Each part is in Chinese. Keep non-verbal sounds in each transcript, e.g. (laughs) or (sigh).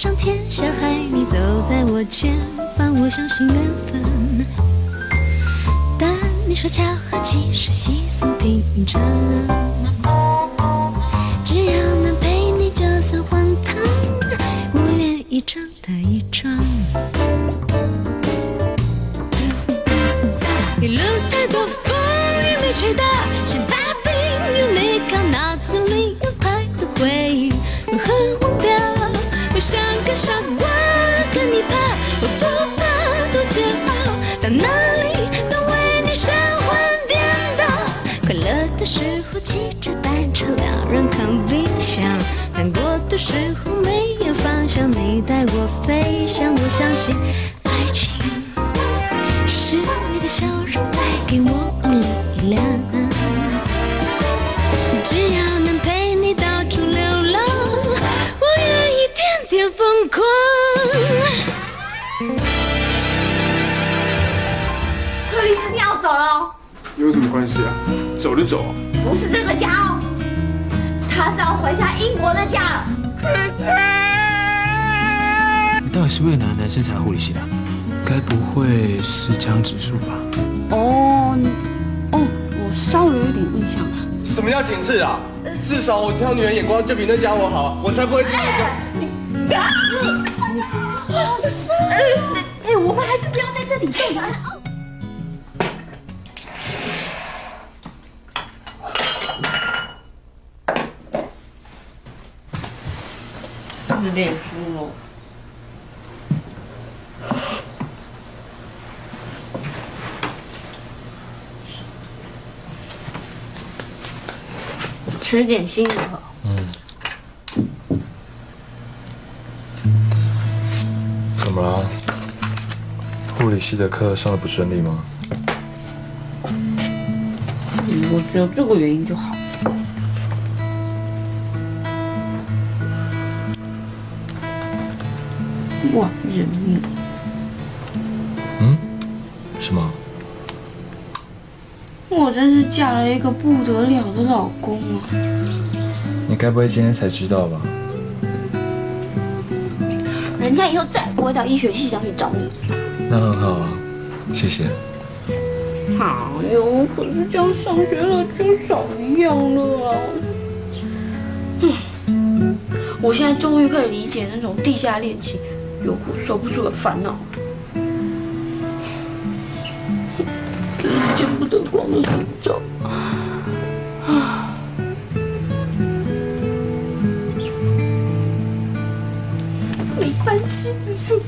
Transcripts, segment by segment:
上天下海，你走在我前方。我相信缘分，但你说巧合其实稀松平常。你到底是为了哪男生才来护理系的？该不会是江直树吧？哦，哦，我稍微有一点印象了。什么叫仅次啊？至少我挑女人眼光就比那家伙好，我才不会。好深，哎，我们还是不要在这里动了。是脸书了。吃点心就好。怎么了？护理系的课上的不顺利吗？我只有这个原因就好。哇，人命！我真是嫁了一个不得了的老公啊！你该不会今天才知道吧？人家以后再也不会到医学系上去找你。那很好啊，谢谢。哎呦，可是这样上学了就少一样了啊！嗯，我现在终于可以理解那种地下恋情有苦说不出的烦恼见不得光的诅咒啊！没关系，子树，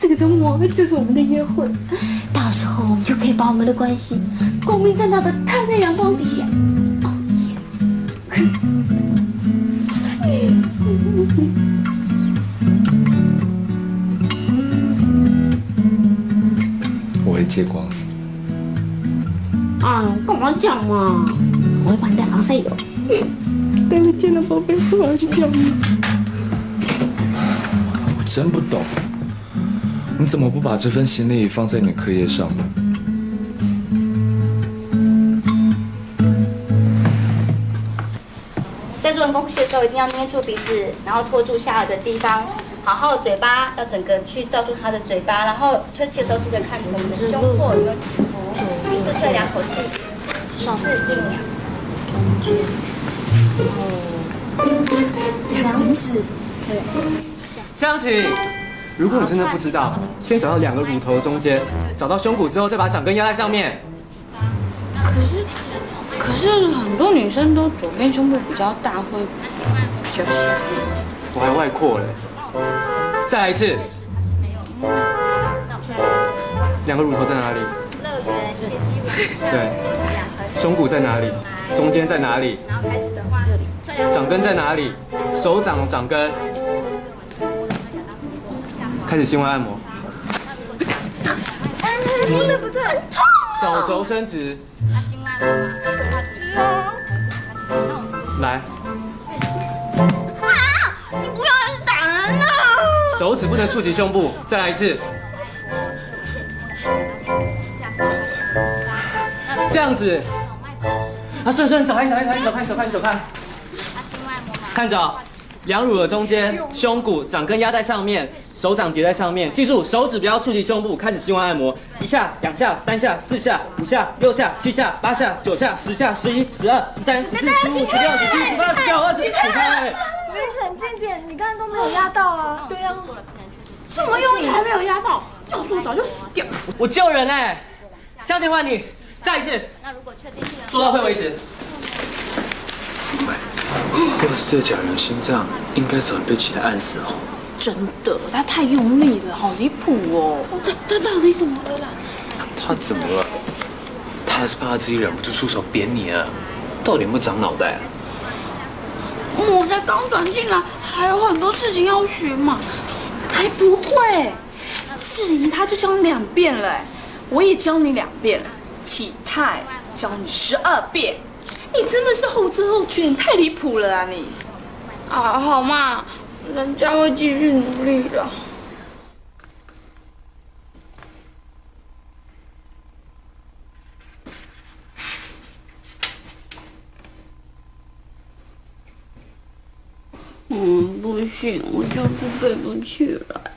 这个周末就是我们的约会，到时候我们就可以把我们的关系光明正大的摊在阳光底下。哦 (laughs) 我会借光讲嘛？我会帮你带防晒油。待会见了宝贝，我要去叫你。我真不懂，你怎么不把这份心力放在你的课业上呢？在做人工呼吸的时候，一定要捏住鼻子，然后托住下颚的地方，好好嘴巴要整个去罩住他的嘴巴，然后吹气的时候记得看我们的胸廓有没有起伏，一次吹两口气，一次一秒。两指，香琪，如果你真的不知道，先找到两个乳头中间，找到胸骨之后，再把掌根压在上面。可是，可是很多女生都左边胸部比较大，会比较小。我还外扩嘞。再来一次。两个乳头在哪里？(laughs) 乐园斜肌舞对，胸骨在哪里？中间在哪里？然后开始的话，这里掌根在哪里？手掌掌根，开始心外按摩，不对不对，手肘伸直，来，你不要打人啊！手指不能触及胸部，再来一次，这样子，啊，顺顺，走开，走开，走开，走开，走开，走开，那心外按摩嘛，看着，两乳的中间，胸骨掌根压在上面，手掌叠在上面，记住手指不要触及胸部，开始心外按摩，一下、两下、三下、四下、五下、六下、七下、八下、九下、十下、十一、十二、十三、十四、十五、十六、十七、十八、十九、二十，起开！你冷静点，你刚才都没有压到啊。对呀，这么用力还没有压到，要是我早就死掉。我救人哎、向前换你，再一次，那如果确定是做到会为止。要是这假人心脏，应该早被其他暗死哦。真的，他太用力了，好离谱哦。他他到底怎么了啦？他怎么了？他是怕他自己忍不住出手扁你啊？到底有没有长脑袋啊？我才刚转进来，还有很多事情要学嘛，还不会。志玲她就教你两遍了，我也教你两遍了。启泰教你十二遍，你真的是后知后觉，你太离谱了啊你！啊，好嘛，人家会继续努力的。嗯，不行，我就是背不起来。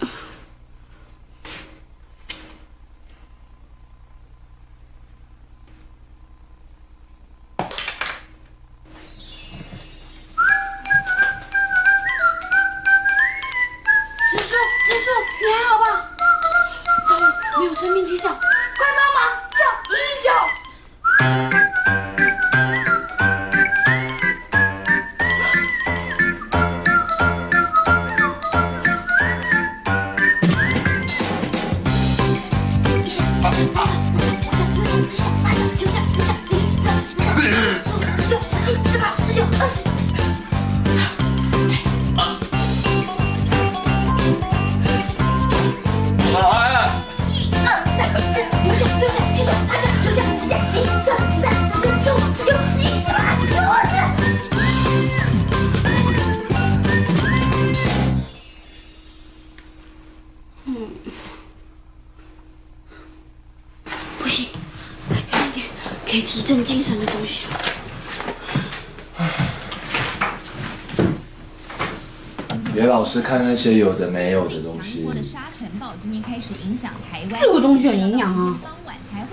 是看那些有的没有的东西。沙尘暴今天开始影响台湾，这个东西很营养啊！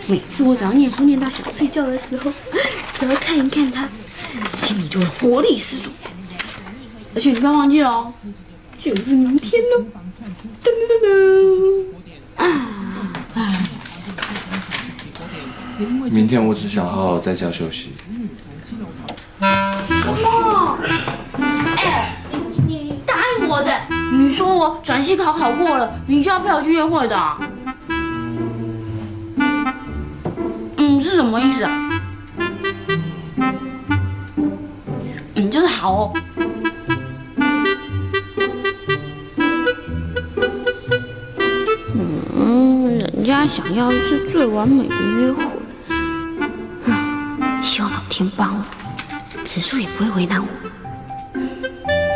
每次我只要念书念到想睡觉的时候，(laughs) 只要看一看它，心里就会活力十足。而且你不要忘记了哦，就是明天喽！噔噔噔噔！啊，明天我只想好好在家休息。考考过了，你就要陪我去约会的啊、嗯，是什么意思啊？嗯，就是好哦。嗯，人家想要的是最完美的约会。嗯，(sighs) 希望老天帮我，紫苏也不会为难我。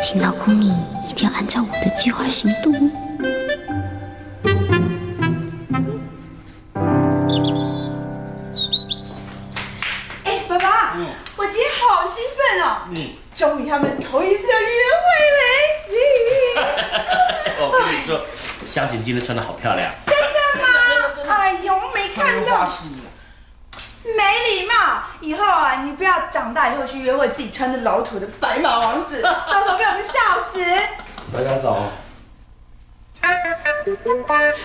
请老公你一定要按照我的计划行动哦。哎，爸爸，我今天好兴奋哦！嗯，终于他们头一次要约会嘞！(laughs) 我跟你说，香姐今天穿的好漂亮。真的吗？哎呦，我没看到，没礼貌！以后啊，你不要长大自己穿的老土的白马王子，到时候被我们笑死。大家早。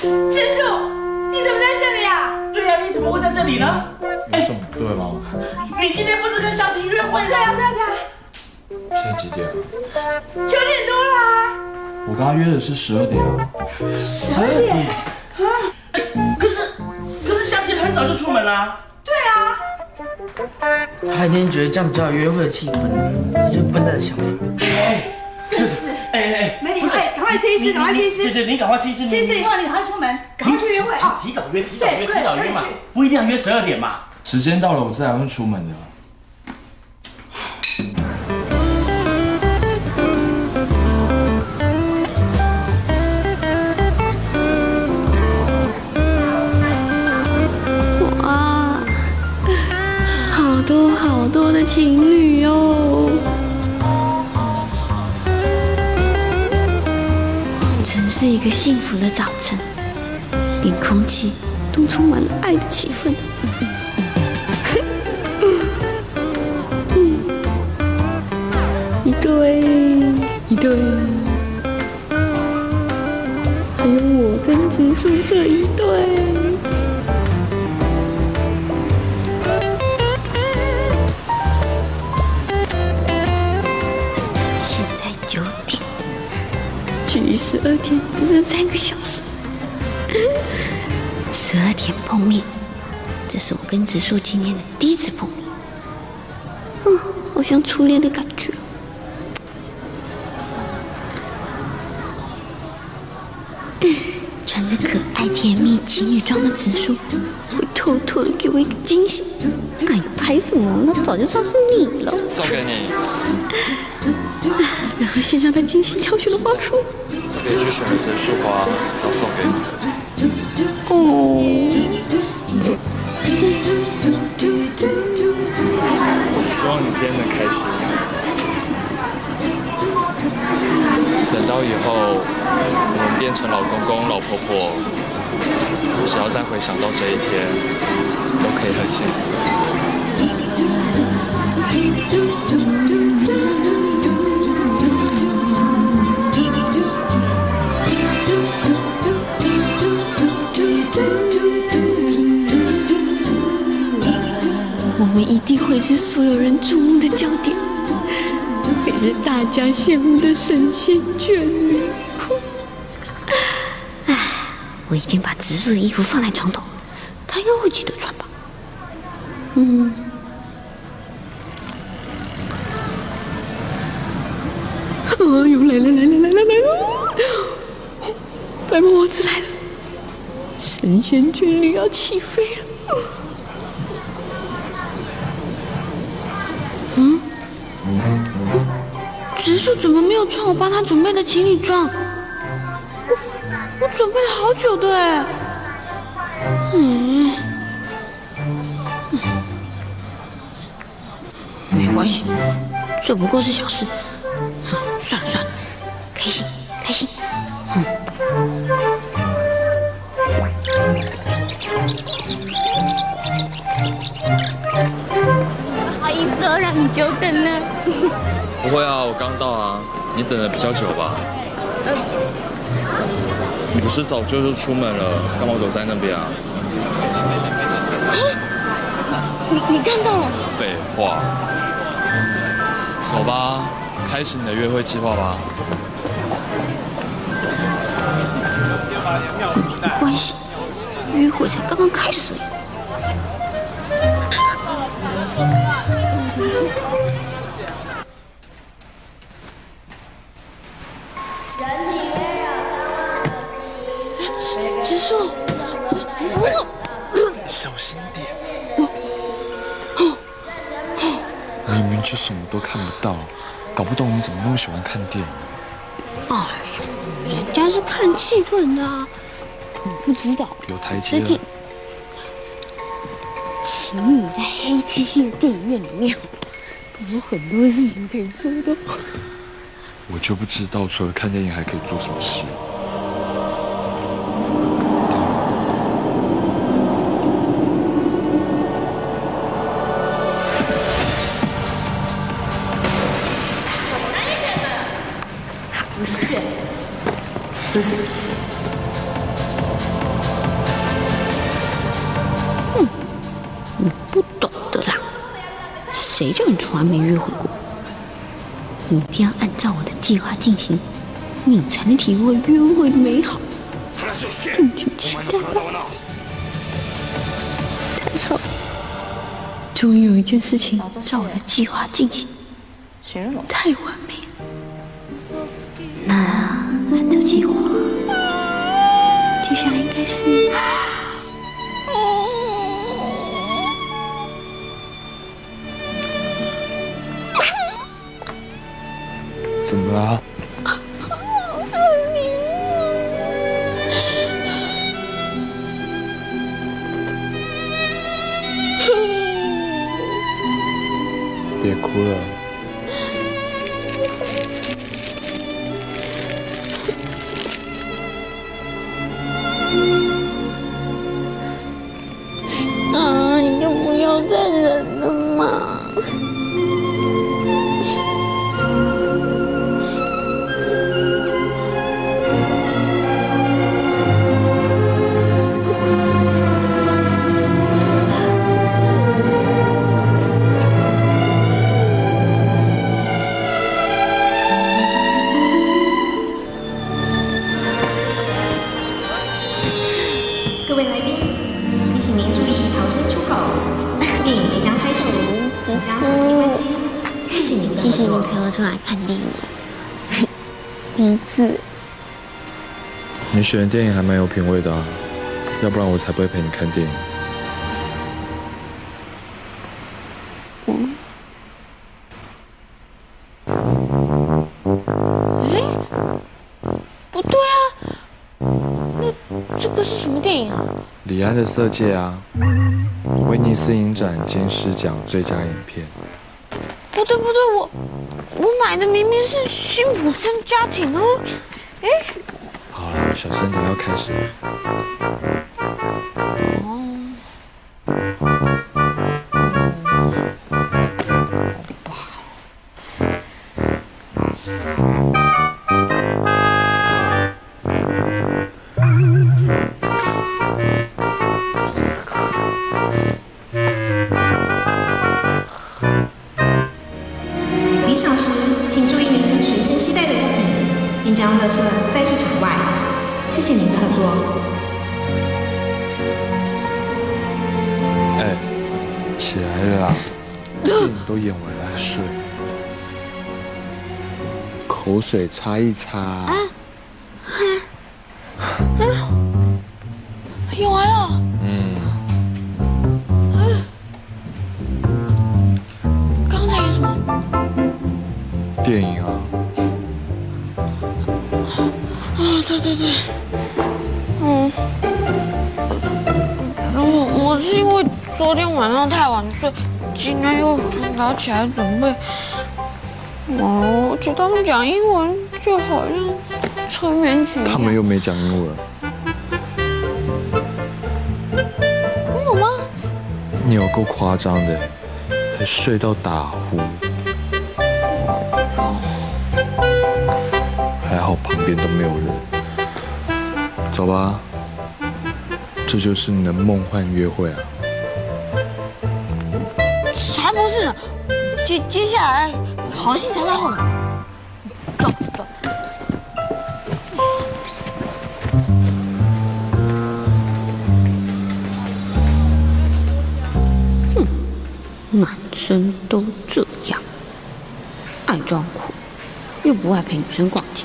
志树，你怎么在这里啊？对呀、你怎么会在这里呢？哎什么不对吗？你今天不是跟小晴约会吗？对啊，对啊，对啊，现在几点了？九点多啦，我刚刚约的是十二点啊。十二点。可是可是香琴很早就出门了、对啊，他一定觉得这样比较有约会的气氛，这就是笨蛋的想法。真是，哎哎哎，美女，快赶快吃一吃，赶快吃一吃。对对，你赶快吃一吃。吃一吃以后，你赶快出门，赶快去约会。啊，提早约，提早约，提早约嘛不一定要约十二点嘛。时间到了，我自然会出门的。的情侣哦！真是一个幸福的早晨，连空气都充满了爱的气氛。(laughs) 一对，一对，还有我跟植树这一对。十二天只剩三个小时。(laughs) 十二点碰面，这是我跟植树今天的第一次碰面。嗯，好像初恋的感觉。(laughs) 穿着可爱甜蜜情侣装的植树，会偷偷的给我一个惊喜。哎呀，拍什么？那早就知道是你了。送给你，(laughs) 然后献上他精心挑选的花束。可以去选了这束花，要送给你。哦，希望你今天能开心。等到以后我们变成老公公、老婆婆，只要再回想到这一天，都可以很幸福。一定会是所有人注目的焦点，会是大家羡慕的神仙眷侣。哎，我已经把植树的衣服放在床头，他应该会记得穿吧？嗯。哎呦，来了来了来了来了！白马王子来了，神仙眷侣要起飞了。我帮他准备的情侣装？我我准备了好久的哎。嗯，没关系，这不过是小事。啊算了算了，开心开心。嗯。不好意思哦，让你久等了。(laughs) 不会啊，我刚到啊，你等的比较久吧？呃，你不是早就出门了，干嘛躲在那边啊？你你看到了？废话。走吧，开始你的约会计划吧。没关系，约会才刚刚开始小心点。你明明就什么都看不到，搞不懂你怎么那么喜欢看电影。哎呦，人家是看气氛的啊，你不知道。有台阶了情侣在黑漆漆的电影院里面，有很多事情可以做的。我就不知道除了看电影还可以做什么事。不是，不是。嗯，你不懂的啦，谁叫你从来没约会过？一定要按照我的计划进行，你才能体会约会的美好。敬请期待吧。太好了，终于有一件事情照我的计划进行，太完美了。那按照计划，接下来应该是……怎么了？你选的电影还蛮有品味的啊，要不然我才不会陪你看电影。嗯。哎，不对啊，那这个是什么电影啊？李安的《色戒》啊，威尼斯影展金狮奖最佳影片。不对不对，我我买的明明是辛普森家庭哦。哎，小声点，要开始水擦一擦。演完了。嗯，刚才演什么？电影啊，啊，对对对，嗯，我我是因为昨天晚上太晚睡，今天又很早起来准备。哦，我觉得他们讲英文就好像催眠曲。他们又没讲英文，没有吗？你有够夸张的，还睡到打呼。还好旁边都没有人。走吧，这就是你的梦幻约会啊！才不是呢！接接下来好戏才在后面。走走。哼，男生都这样，爱装酷，又不爱陪女生逛街。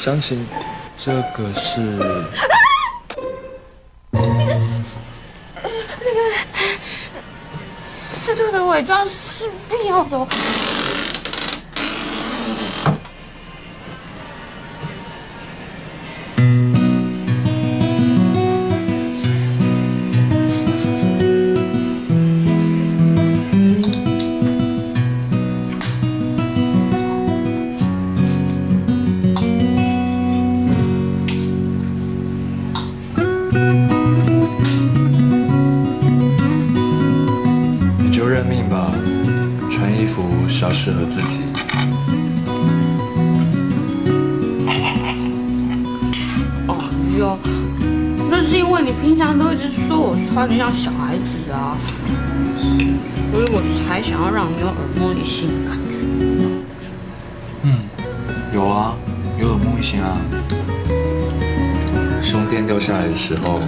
相亲，这个是那个适度的伪装是必要的。我穿的像小孩子啊，所以我才想要让你有耳目一新的感觉。嗯，有啊，有耳目一新啊。胸垫掉下来的时候，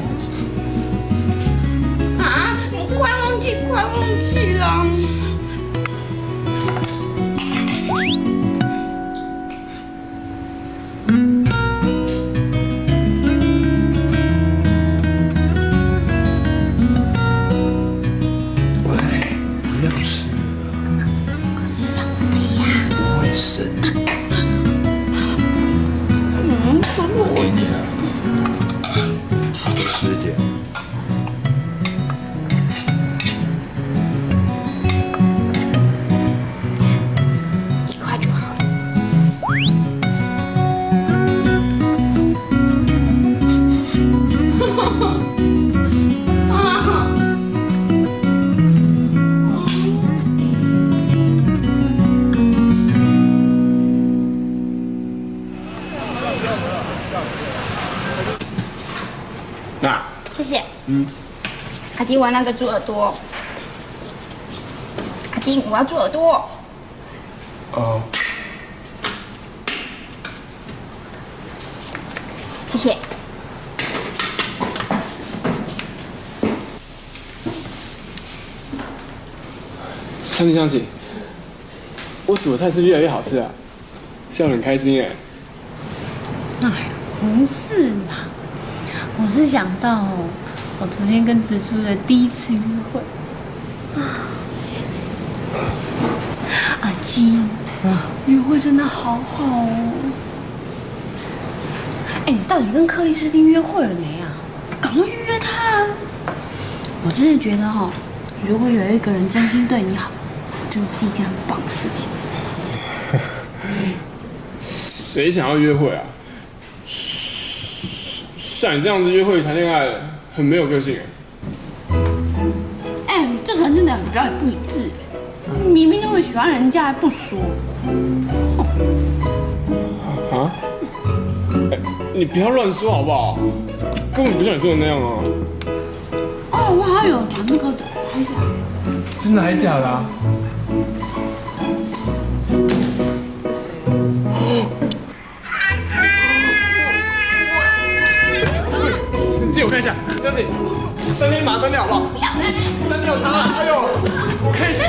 阿金玩那个猪耳朵。阿金，我要猪耳朵。哦，谢谢。相信相信，我煮的菜是越来越好吃啊，笑得很开心哎。哎呀，不是啦，我是想到，我昨天跟子舒的第一次约会。阿金，约会真的好好哦。哎，你到底跟克里斯汀约会了没啊？赶快预约他！我真的觉得哈、如果有一个人真心对你好，真是一件很棒的事情。谁想要约会啊？像你这样子约会谈恋爱，很没有个性哎。哎，这个人真的很表演不理智。明明就会喜欢人家还不说。啊？哎你不要乱说好不好？根本不像你说的那样啊！哦，我还有把那个的，还有。真的还假的、啊？我看一下，相信三天马上掉好不好？不要，删掉他！哎呦，我看一下，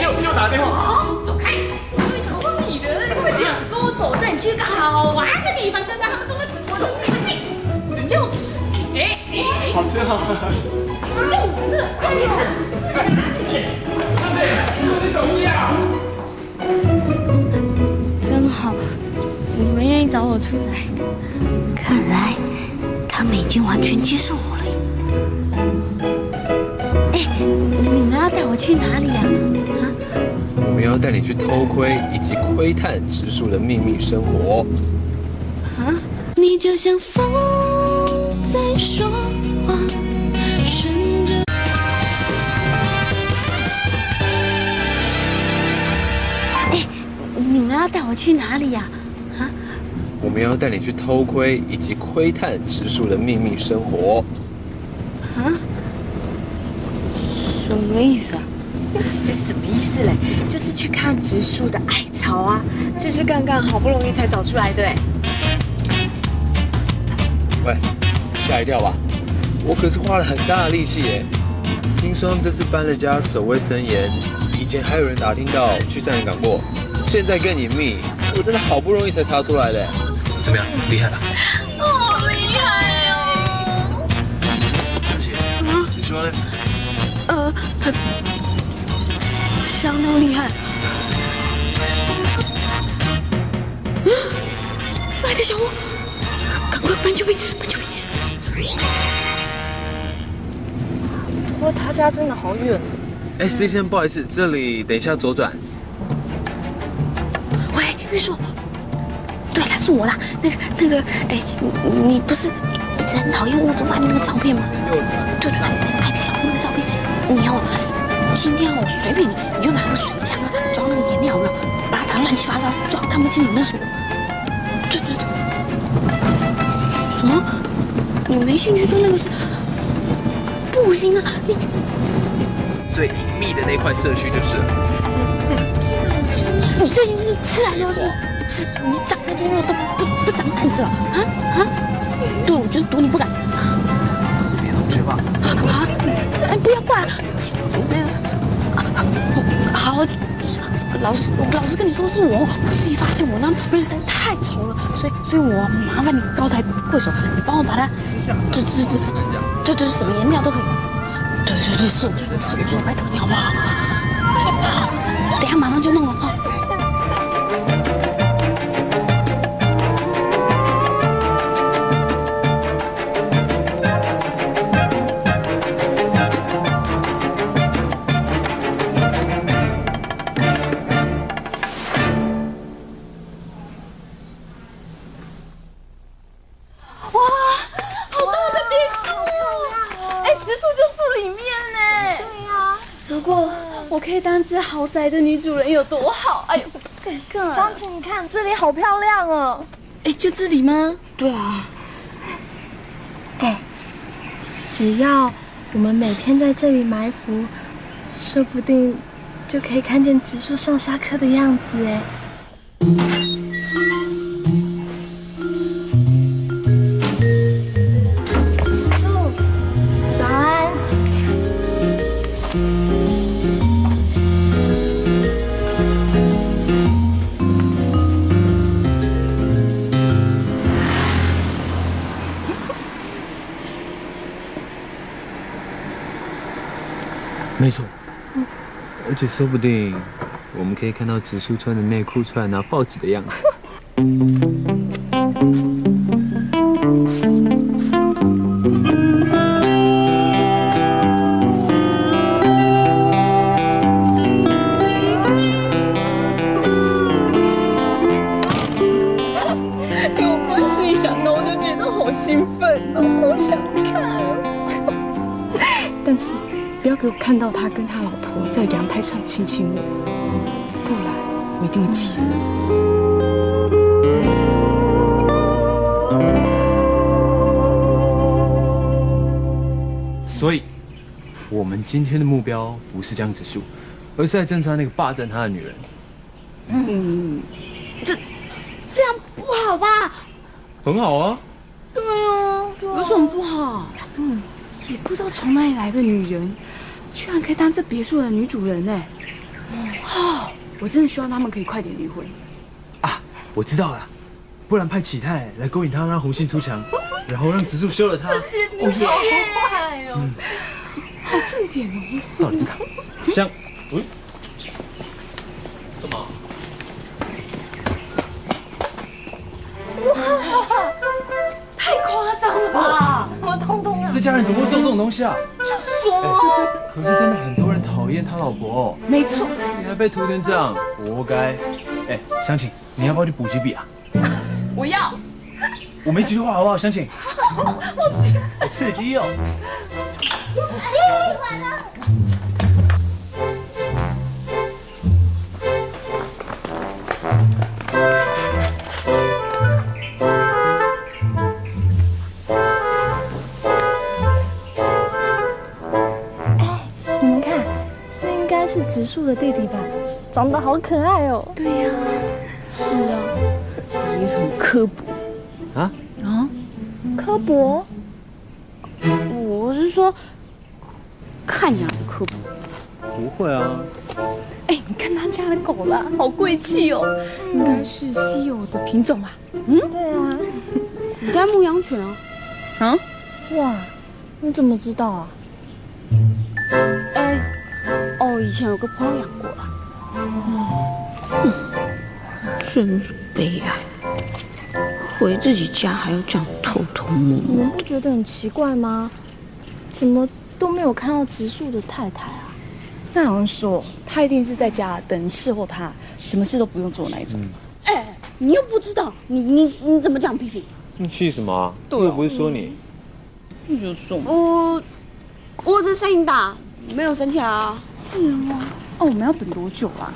给我给我打电话。好，走开！我会找你的，快点跟我走，带你去个好玩的地方，刚刚他们都在等我走开，不要吃！哎哎哎，好吃啊！要玩了，快点！相信，你手机啊！真好，你们愿意找我出来。看来他们已经完全接受我了。哎，你们要带我去哪里呀、啊？我们要带你去偷窥以及窥探植树的秘密生活。啊？你就像风在说话，顺着。哎，你们要带我去哪里呀、啊？我们要带你去偷窥以及窥探植树的秘密生活。啊？什么意思啊？什么意思嘞？就是去看植树的爱巢啊，这是刚刚好不容易才找出来的哎。喂，吓一跳吧？我可是花了很大的力气耶。听说他们这次搬了家，守卫森严，以前还有人打听到去站岗过，现在更隐秘。我真的好不容易才查出来的。怎么样，厉害吧？好厉害哦！而且，你说呢？呃，很相当厉害。来的小屋，赶快搬救兵，搬救兵！不过他家真的好远。哎，C 先生，不好意思，这里等一下左转。喂，玉树，是我啦。那个，那个，哎，你你不是一直很讨厌屋子外面那个照片吗？对对对，爱的小屋那个照片，你哦，今天哦，随便你，你就拿个水枪啊，装那个颜料，有没有？把它打乱七八糟，最好看不清楚那是我。对对对。什么？你没兴趣做那个事？不行啊，你最隐秘的那块社区就是了。你最近是吃太多是不是？是你长肉都不不长胆子了啊啊！对，我就是赌你不敢。别的同学吧？啊！哎，不要挂了。那个，好，老师，老师跟你说是我，我自己发现我那张照片实在太丑了，所以，所以我麻烦你高抬贵手，你帮我把它，对对对，对对，什么颜料都可以。对对对，是我是我拜托你好不好？好，等下马上就弄可以当这豪宅的女主人有多好？哎呦，敢看！张琪，你看这里好漂亮哦。哎，就这里吗？对啊。哎，只要我们每天在这里埋伏，说不定就可以看见植树上下课的样子哎。说不定我们可以看到植树穿着内裤出来拿报纸的样子。给我关系一想到我就觉得好兴奋哦，好想看。但是不要给我看到他跟他老婆上亲亲我，不然我一定会气死。所以，我们今天的目标不是江直树，而是在侦查那个霸占他的女人。嗯，这这样不好吧？很好啊，对啊，有什么不好？嗯，也不知道从哪里来的女人，可以当这别墅的女主人呢。哦，我真的希望他们可以快点离婚。啊我知道了，不然派启泰来勾引他，让红杏出墙，(laughs) 然后让植树休了他。你好坏哦，好正点哦。到底是他？香，嗯，干嘛？哇，太夸张了吧？什么东东啊？这家人怎么会做这种东西啊？就是说，可是真的很多人讨厌他老婆哦。没错。你还被涂成这样，活该。哎，湘琴，你要不要去补几笔啊？(laughs) 我要。我没几句话好不好，湘琴？(laughs) 我去。好刺激哦。的弟弟吧？长得好可爱哦。对呀、是啊，也很刻薄啊啊。刻薄？我是说，看起来很刻薄。不会啊，哎，你看他家的狗啦，好贵气哦，应该是稀有的品种吧？嗯，对啊，古代牧羊犬啊。啊？哇，你怎么知道啊？哦，以前有个朋友养过啊。嗯，真是悲哀，回自己家还要这样偷偷摸摸。你们不觉得很奇怪吗？怎么都没有看到植树的太太啊？那好像说他一定是在家等人伺候他，什么事都不用做那一种。哎、你又不知道，你你你怎么讲屁屁？你气什么啊？对啊我又不是说你。你就说我我这声音大，没有生气啊。嗯啊，哦，我们要等多久啊？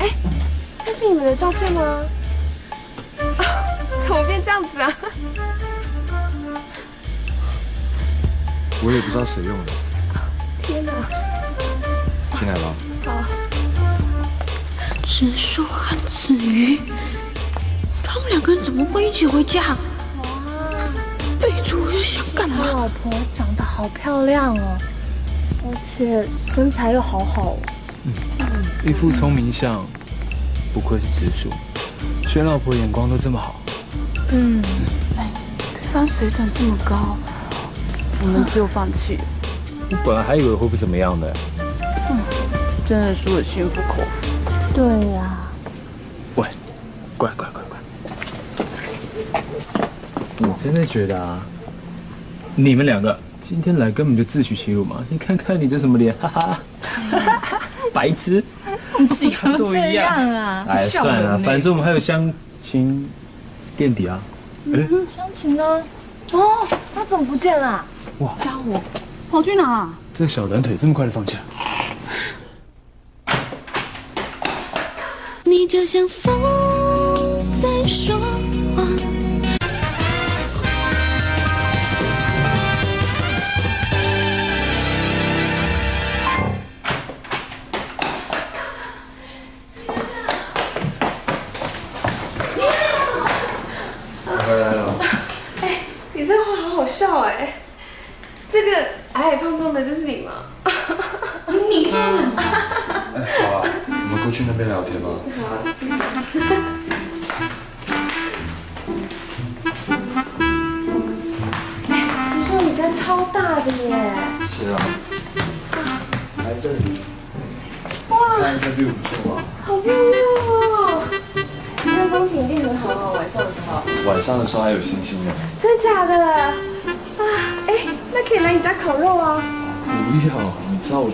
哎，这是你们的照片吗？啊，怎么变这样子啊？我也不知道谁用的，天哪！进来吧。好，植树和子瑜，他们两个人怎么会一起回家？备注我要想干嘛？老婆长得好漂亮哦，而且身材又好好哦。一副聪明相，不愧是直属，选老婆眼光都这么好。嗯，哎，对方水准这么高，我们就放弃。我本来还以为会不怎么样的。真的是我心服口服。对呀、喂，乖乖乖乖，我真的觉得啊，你们两个今天来根本就自取其辱嘛！你看看你这什么脸，哈哈，(laughs) 白痴，你自己怎么这样啊？哎，算了，反正我们还有相亲垫底啊。嗯，相亲呢？哦，他怎么不见了？哇，家伙，跑去哪？这个小短腿这么快就放下？就像风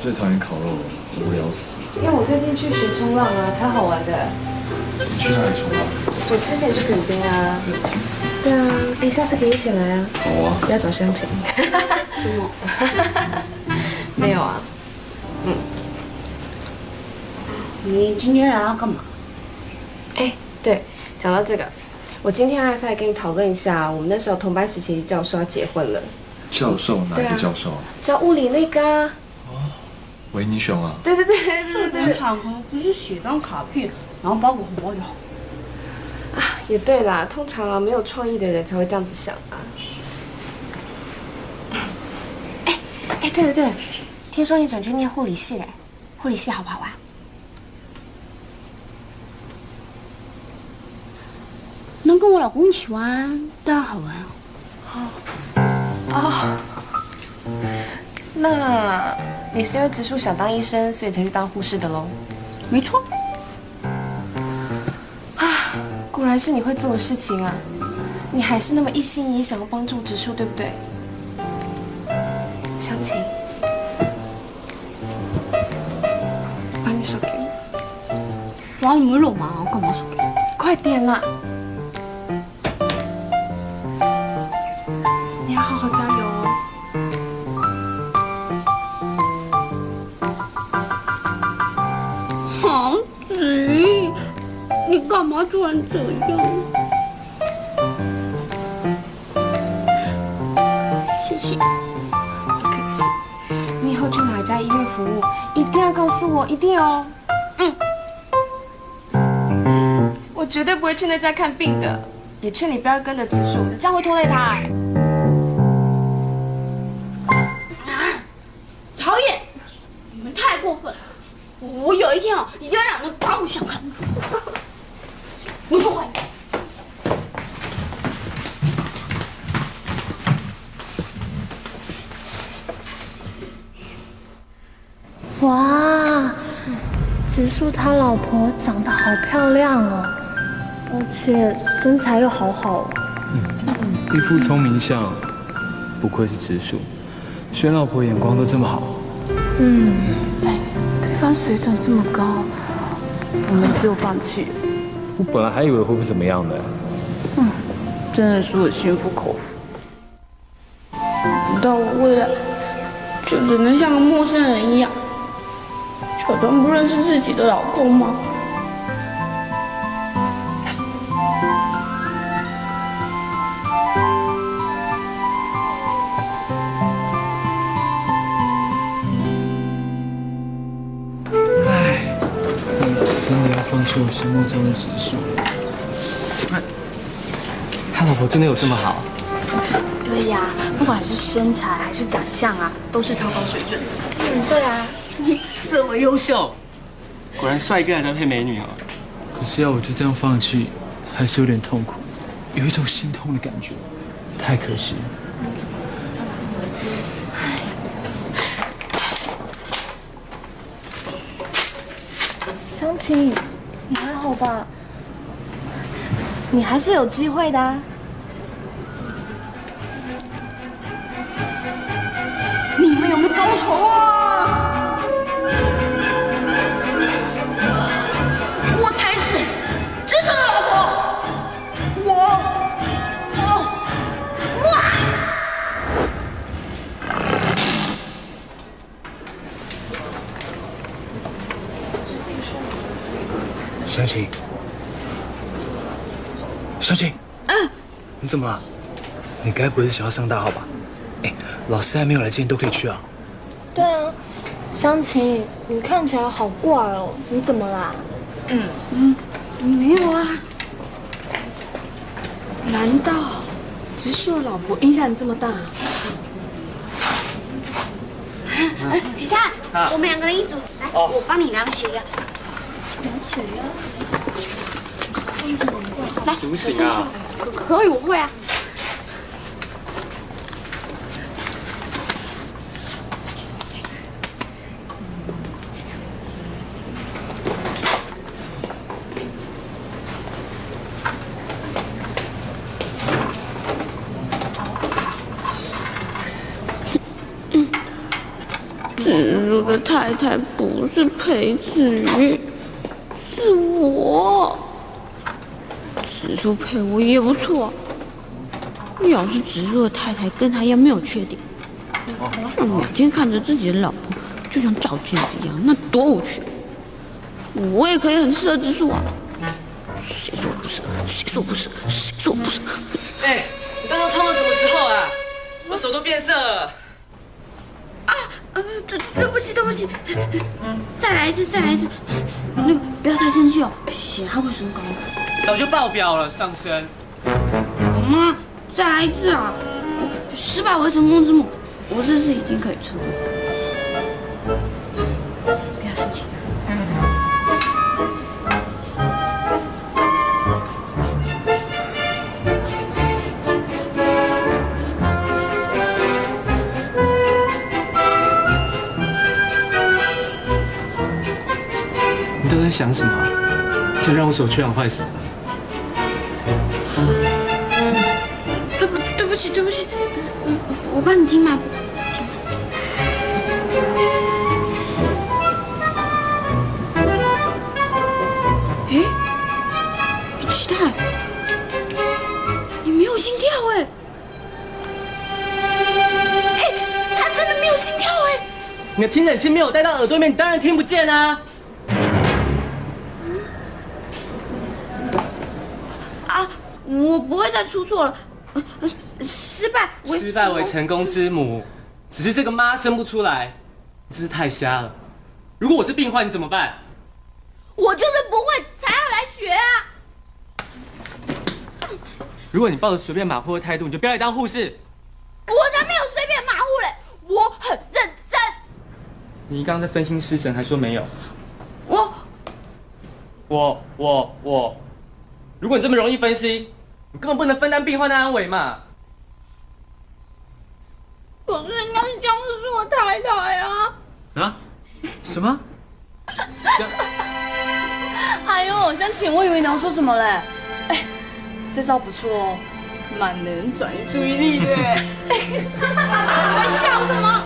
最讨厌烤肉了，无聊死。因为我最近去学冲浪啊，超好玩的。你去哪里冲浪？我之前去垦丁啊。对啊，哎，下次可以一起来啊。好啊。不要找相亲。(laughs) 没有啊。嗯。你今天来要干嘛？哎，对，讲到这个，我今天还是来跟你讨论一下，我们那时候同班时期的教授要结婚了，教授哪一个教授？教物理那个啊。维尼熊啊。对对对对对对。场合不是写张卡片，然后包个红包就好。啊，也对啦，通常啊没有创意的人才会这样子想啊。(coughs) 哎哎，对对对，听说你转去念护理系嘞，护理系好不好啊？能跟我老公一起玩，当然好玩哦。哦，那你是因为植树想当医生，所以才去当护士的喽？没错。啊，果然是你会做的事情啊！你还是那么一心一意想要帮助植树，对不对？湘琴，把你手给我。哇，你们肉麻，我干嘛手给你？快点啦！突然这样。谢谢。不客气。你以后去哪家医院服务，一定要告诉我，一定哦。嗯。我绝对不会去那家看病的，也劝你不要跟着植树，这样会拖累他。植树他老婆长得好漂亮哦，而且身材又好好哦。一副聪明相，不愧是植树，选老婆眼光都这么好。嗯，哎，对方水准这么高，我们只有放弃。我本来还以为会不怎么样的。嗯，真的是我心服口服。到我未来，就只能像个陌生人一样，假装不认识自己的老公吗？看来我真的要放弃我心目中的指数。他老婆真的有这么好？对呀，不管是身材还是长相啊，都是超高水准的。嗯，对啊。这么优秀，果然帅哥还是要配美女哦。可是要我就这样放弃，还是有点痛苦，有一种心痛的感觉，太可惜了。(sighs) 湘琴，你还好吧？你还是有机会的啊。该不会是想要上大号吧？哎，老师还没有来之前都可以去啊。对啊，湘琴，你看起来好怪哦，你怎么啦？嗯嗯，没有啊。难道植树的老婆影响你这么大？哎，吉他啊，我们两个人一组，来，哦我帮你量血压。量血压。来，行不行啊？可可以，我会啊。植树我的太太不是裴子瑜，是我。植树配我也不错。要是植树的太太跟他一样没有缺点，就每天看着自己的老婆就像照镜子一样，那多无趣。我也可以很适合植树啊。谁说我不适合？谁说我不适合？谁说我不适合？哎，你刚刚冲到什么时候啊？我手都变色了。呃，对对不起，对不起，再来一次，再来一次。那个不要太生气哦，血压会升高。早就爆表了，上升。好吗？再来一次啊！失败为成功之母，我这次一定可以成功。想什么？真让我手缺氧坏死。对不对不起对不起，嗯我帮你听嘛。哎，期待，你没有心跳哎！哎，他真的没有心跳哎！你的听诊器没有带到耳朵里面，你当然听不见啊。不会再出错了。失败为失败为成功之母，只是这个妈生不出来，你真是太瞎了。如果我是病患，你怎么办？我就是不会才要来学啊！如果你抱着随便马虎的态度，你就不要来当护士。我才没有随便马虎嘞，我很认真。你刚刚在分心失神，还说没有。我我我我，如果你这么容易分心，你根本不能分担病患的安危嘛。可是人家是僵尸是我太太啊！啊？什么？(laughs) 哎呦，湘琴，我以为你要说什么嘞？哎，这招不错哦，蛮能转移注意力的。(laughs) 你笑什么？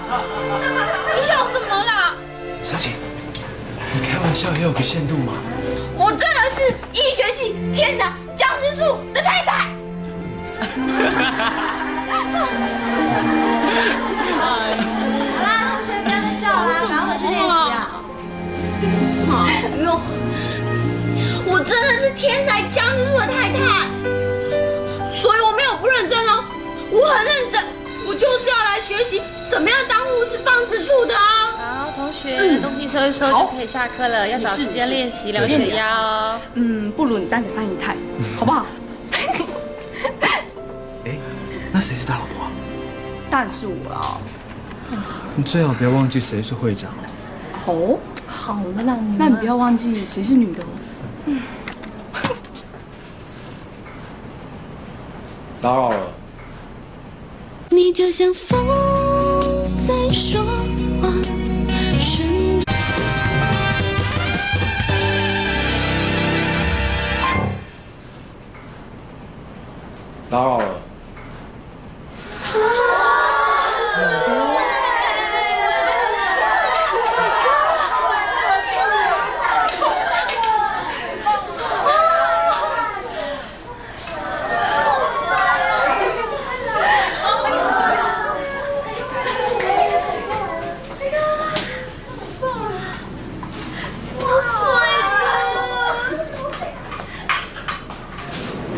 你笑什么啦？小姐，你开玩笑也有个限度嘛。我真的是医学系天才僵尸术的太太。好啦，同学不要再笑啦，赶快回去练习啊！哎呦，我真的是天才江之树的太太，所以我没有不认真哦，我很认真，我就是要来学习怎么样当护士放植树的啊！好，同学，东西收一收就可以下课了，要找时间练习量血压哦。嗯，不如你当个三姨太，好不好？(laughs) 哎那谁是大老婆啊？当然是我了。你最好不要忘记谁是会长。哦，好了啦，你那你不要忘记谁是女的哦。打扰了。你就像风在说话，打扰了。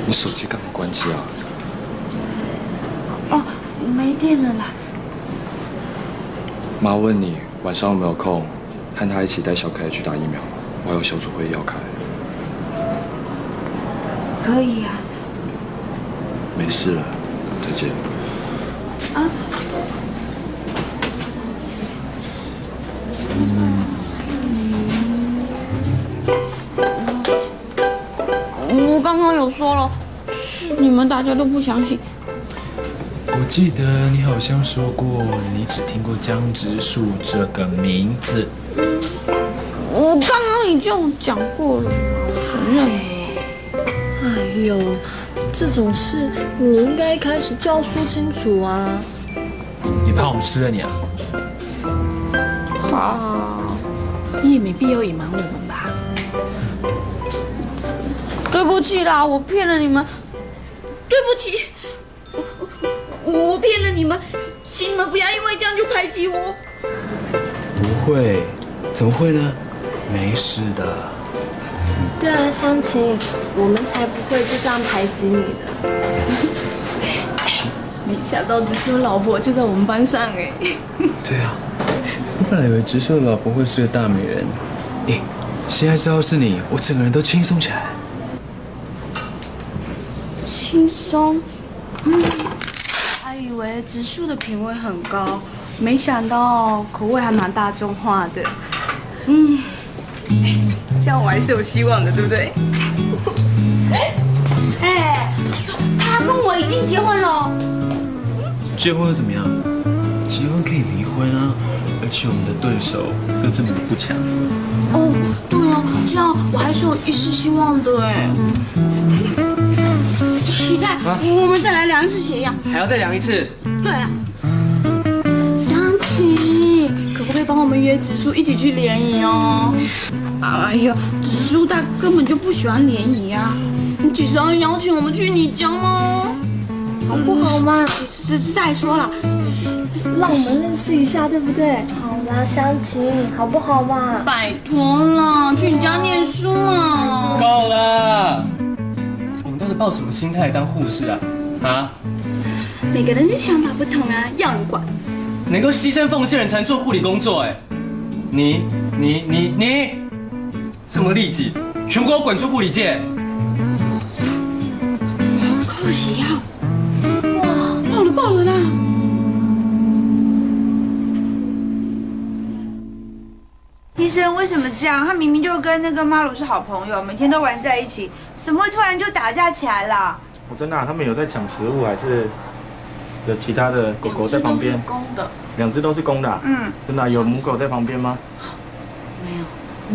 你手机干嘛关机啊？哦，没电了啦。妈问你晚上有没有空，和她一起带小可爱去打疫苗，我还有小组会议要开。可以啊。没事了，再见。啊。我刚刚有说了，是你们大家都不相信。我记得你好像说过，你只听过江直树这个名字。我刚刚已经有讲过了，我承认了。哎呦，这种事你应该一开始就要说清楚啊！你怕我们吃了你啊？怕，你也没必要隐瞒我们吧？对不起啦，我骗了你们，对不起，骗了你们，请你们不要因为这样就排挤我。不会，怎么会呢？没事的。对啊，湘琴，我们才不会就这样排挤你的。(laughs) 没想到植树老婆就在我们班上哎。对啊，我本来以为植树的老婆会是个大美人，哎，现在知道是你，我整个人都轻松起来。轻松。为植树的品味很高，没想到口味还蛮大众化的。嗯，这样我还是有希望的，对不对？(laughs) 哎，他跟我已经结婚了。结婚又怎么样？结婚可以离婚啊，而且我们的对手又这么的不强。哦，对啊，这样我还是有一丝希望的哎。我们再来量一次血压。还要再量一次？对啊。湘琴，可不可以帮我们约植树一起去联谊哦？哎呀，植树他根本就不喜欢联谊啊！你几时要邀请我们去你家吗？好不好嘛？再再说了，让我们认识一下，对不对？好啦，湘琴，好不好嘛？拜托了，去你家念书嘛。够了，抱什么心态当护士啊？啊？每个人的想法不同啊，要人管。能够牺牲奉献人才能做护理工作，哎，你你你你，这么利己，全部给我滚出护理界！高的血压，哇，爆了爆了啦！医生为什么这样？他明明就跟那个马鲁是好朋友，每天都玩在一起，怎么会突然就打架起来了？我真的啊、他们有在抢食物，还是有其他的狗狗在旁边？公的，两只都是公的啊、嗯，真的啊、有母狗在旁边吗？没有，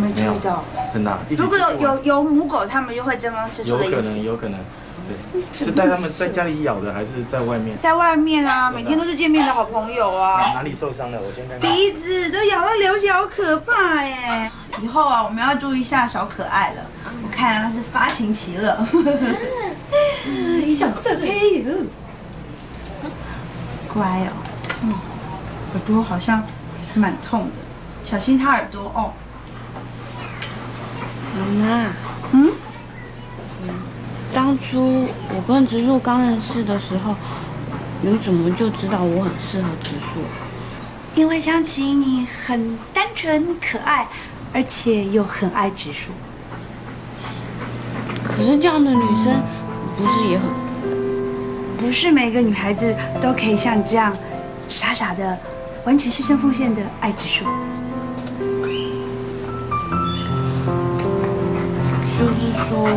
没注意到。真的啊、如果有有有母狗，他们就会争风吃醋的意有可能，有可能，对，是带他们在家里咬的，还是在外面？在外面啊，每天都是见面的好朋友啊。哪里受伤了？我先看看。鼻子都咬到流血，好可怕哎！以后啊，我们要注意一下小可爱了。我看啊，他是发情期了。小色胚哟，乖哦。嗯，耳朵好像蛮痛的，小心他耳朵哦。妈妈，嗯，当初我跟植树刚认识的时候，你怎么就知道我很适合植树？因为想起你很单纯可爱，而且又很爱植树。可是这样的女生不是也很……不是每个女孩子都可以像你这样傻傻的、完全牺牲奉献的爱植树。就是说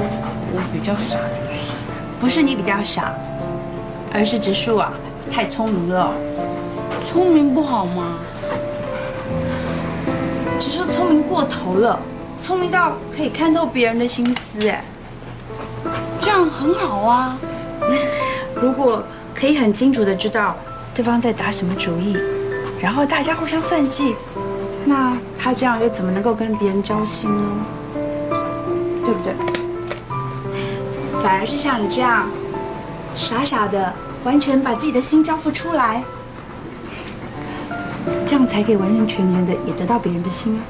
我比较傻，就是不是你比较傻，而是植树啊太聪明了。聪明不好吗？植树聪明过头了，聪明到可以看透别人的心思，哎，这样很好啊。(laughs) 如果可以很清楚的知道对方在打什么主意，然后大家互相算计，那他这样又怎么能够跟别人交心呢？对不对？反而是像你这样傻傻的，完全把自己的心交付出来，这样才可以完完全全的也得到别人的心啊。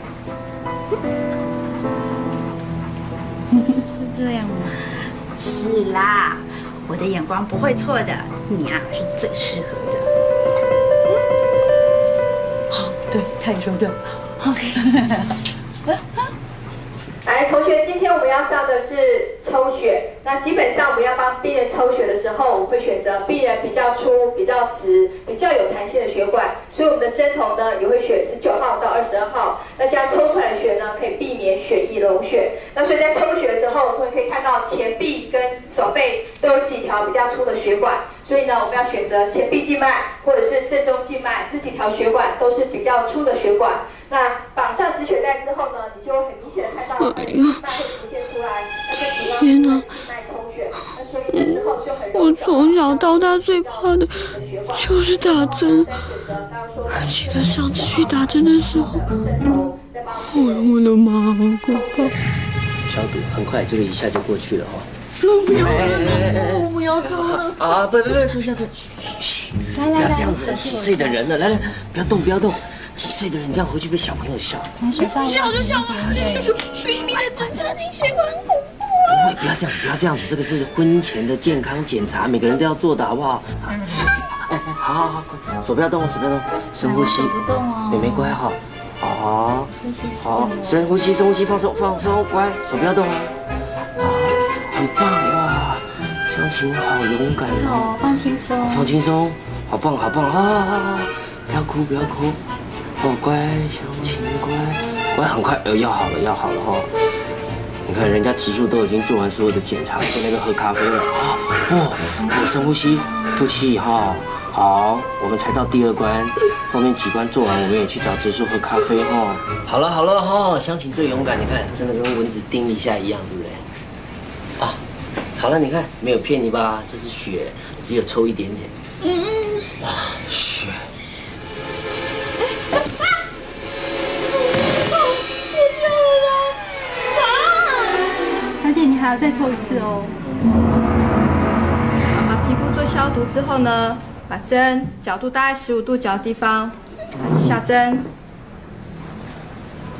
(laughs) 是这样吗？是啦，我的眼光不会错的，你啊是最适合的。好，对，他也说对。来，(laughs) 同学，今天我们要上的是抽血。那基本上我们要帮病人抽血的时候，我们会选择病人比较粗、比较直、比较有弹性的血管，所以我们的针头呢也会选十九号到二十二号。那这样抽出来的血呢，可以避免血液溶血。那所以在抽血的时候，我们可以看到前臂跟手背都有几条比较粗的血管。所以呢，我们要选择前臂静脉或者是正中静脉这几条血管都是比较粗的血管。那绑上止血带之后呢，你就会很明显的看到哎静脉会浮现出来，那这主要静脉充血。那所以这时候就很我从小到大最怕的就是打针。记得上次去打针的时候，我我的妈，好可怕！消毒，很快这个一下就过去了哈。不要哎哎哎哎我不要做了。啊，不不不，说下去，嘘嘘，不要这样子，几岁的人了，来来，不要动不要动，几岁的人这样回去被小朋友笑。笑就笑吧，冰冰的针插进血管，很恐怖不会，不要这样子，不要这样子，这个是婚前的健康检查，每个人都要做的好不好？哎哎，好好好，快手不要动哦，手不要动，深呼吸，不动哦。妹妹乖哈，好，好，深呼吸，深呼吸，放松放松，乖，手不要动，啊，很棒哇，湘琴好勇敢哦。放轻松。放轻松，好棒好棒，好好好好，不要哭不要哭，哦乖，湘琴乖，乖，很快呃要好了要好了哈。你看人家植树都已经做完所有的检查，现在都喝咖啡了啊哦，哦深呼吸，吐气哈。好，我们才到第二关，后面几关做完，我们也去找植树喝咖啡哈。好了好了哈，湘琴最勇敢，你看真的跟蚊子叮一下一样，对不对？啊，好了，你看没有骗你吧？这是血，只有抽一点点。嗯。哇，血！小姐，你还要再抽一次哦。把皮肤做消毒之后呢，把针角度大概十五度角的地方下针，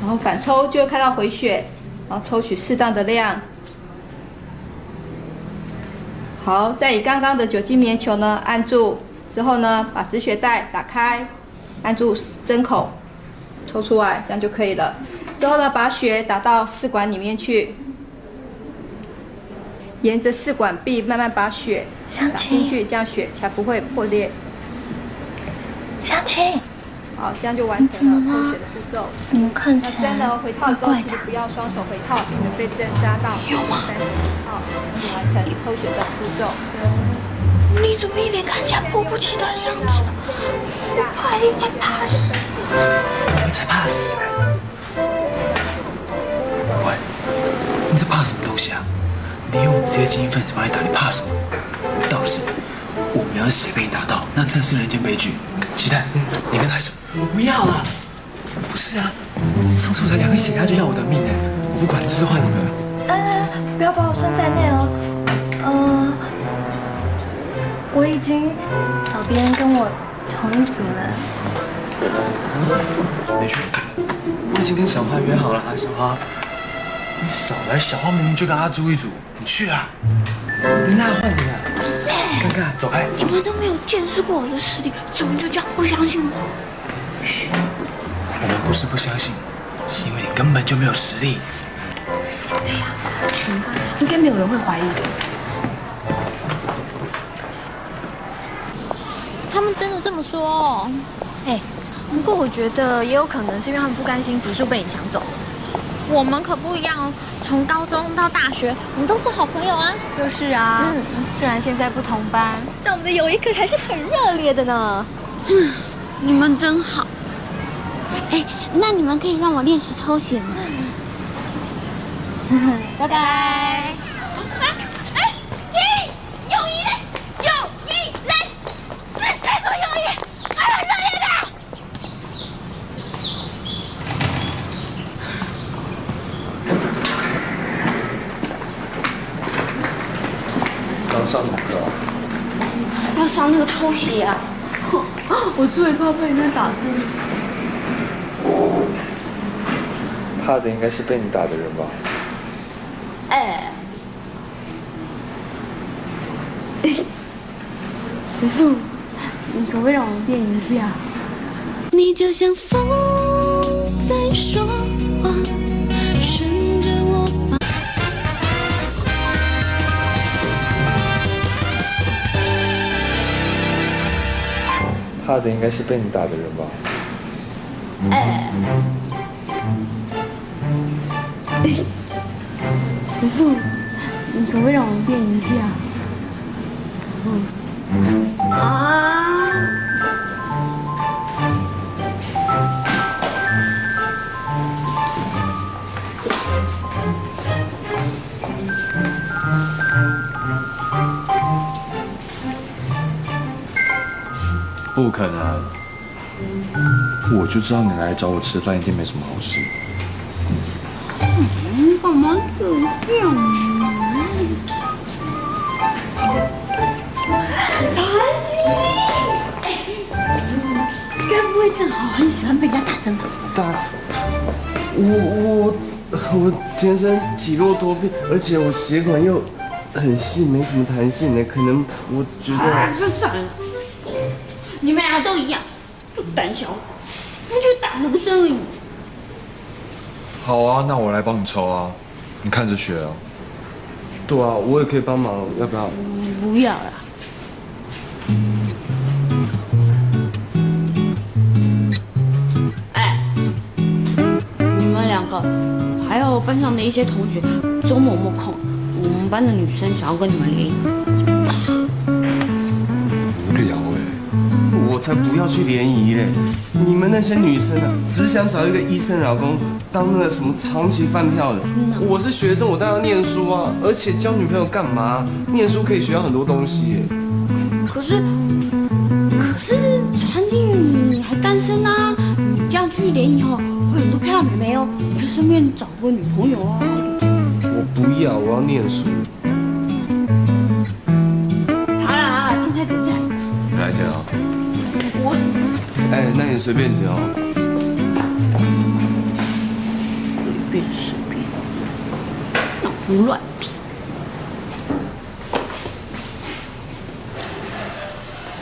然后反抽就会看到回血，然后抽取适当的量。好，再以刚刚的酒精棉球呢按住，之后呢把止血带打开，按住针孔，抽出来，这样就可以了。之后呢，把血打到试管里面去，沿着试管壁慢慢把血打进去，这样血才不会破裂。湘琴，好，这样就完成了抽血的步骤。怎么看起来那针呢，回套的时候怪怪的记得不要双手回套，避免被针扎到。有吗？单手回套，就完成抽血的步骤。你怎么一脸看起来迫不及待的样子？我怕一定会怕死。我们才怕死！喂，你在怕什么东西啊？你有我们这些精英分子帮你打，你怕什么？倒是，我们要是谁被你打到，那真是人间悲剧。期待，你跟他一组。我不要啊！不是啊，上次我才两个血压就要我的命哎！我不管，这次换你们了。呃，不要把我算在内哦。嗯、我已经找别人跟我同一组了。没去，我已经跟小花约好了啊，小花。你少来，小花明明就跟阿朱一组，你去啊！你那换你啊！看看，走开。你们都没有见识过我的实力，怎么就这样不相信我？嘘，我们不是不相信，是因为你根本就没有实力。对呀、全班应该没有人会怀疑的。他们真的这么说哦？哎，不过我觉得也有可能是因为他们不甘心植树被你抢走。我们可不一样哦，从高中到大学，我们都是好朋友啊。就是啊，嗯，虽然现在不同班，但我们的友谊可还是很热烈的呢。嗯，你们真好。哎，那你们可以让我练习抽血吗？(laughs) 拜拜。哎哎，耶！友谊嘞，友谊嘞，是谁说友谊？还很热烈的。刚上什么课啊？要上那个抽血啊！(laughs) 我最怕被人家打针。怕的应该是被你打的人吧？哎，(laughs) 子树，你可不可以让我变一下？你就像风怕的应该是被你打的人吧？哎，子树，你可不可以让我变一下？嗯。啊！不可能！我就知道你来找我吃饭一定没什么好事。你干嘛这样啊？传奇，该不会正好很喜欢被人家打针吧？打我我我天生体弱多病，而且我血管又很细，没什么弹性的，可能我觉哎，得这算了，你们俩都一样，就胆小，不就打了个针而已。好啊，那我来帮你抽啊，你看着学啊。对啊，我也可以帮忙，要不要？不要啦。哎，你们两个，还有班上的一些同学，周末有没空？我们班的女生想要跟你们联谊。我才不要去联谊嘞！你们那些女生啊，只想找一个医生老公当那个什么长期饭票的。我是学生，我当然要念书啊，而且交女朋友干嘛？念书可以学到很多东西。可是，可是传进你还单身啊？你这样去联谊后，会很多漂亮妹妹哦，你可以顺便找个女朋友啊。我不要，我要念书。哎那你随便挑随便随便胡乱挑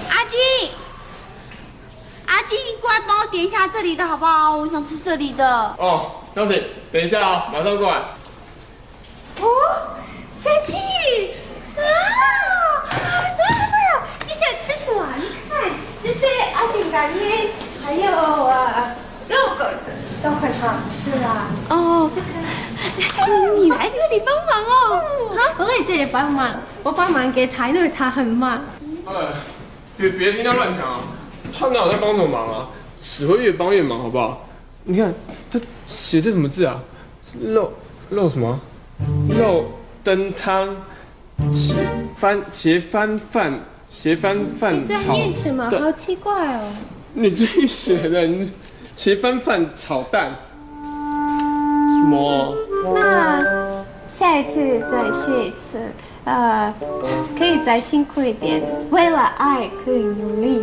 阿金阿金你过来帮我点一下这里的好不好？我想吃这里的。哦张子等一下啊马上过来。你来这里帮忙哦。啊，我在这里帮忙，我帮忙给他，因为他很忙。哎，别别听他乱讲啊！他哪有在帮什么忙啊？只会越帮越忙，好不好？你看他写这什么字啊？肉肉什么？肉灯汤，茄翻茄翻饭，茄翻饭你在炒念什么？好奇怪哦。你自己写的，你茄翻饭炒蛋，什么？那下一次再试一次，呃，可以再辛苦一点，为了爱可以努力。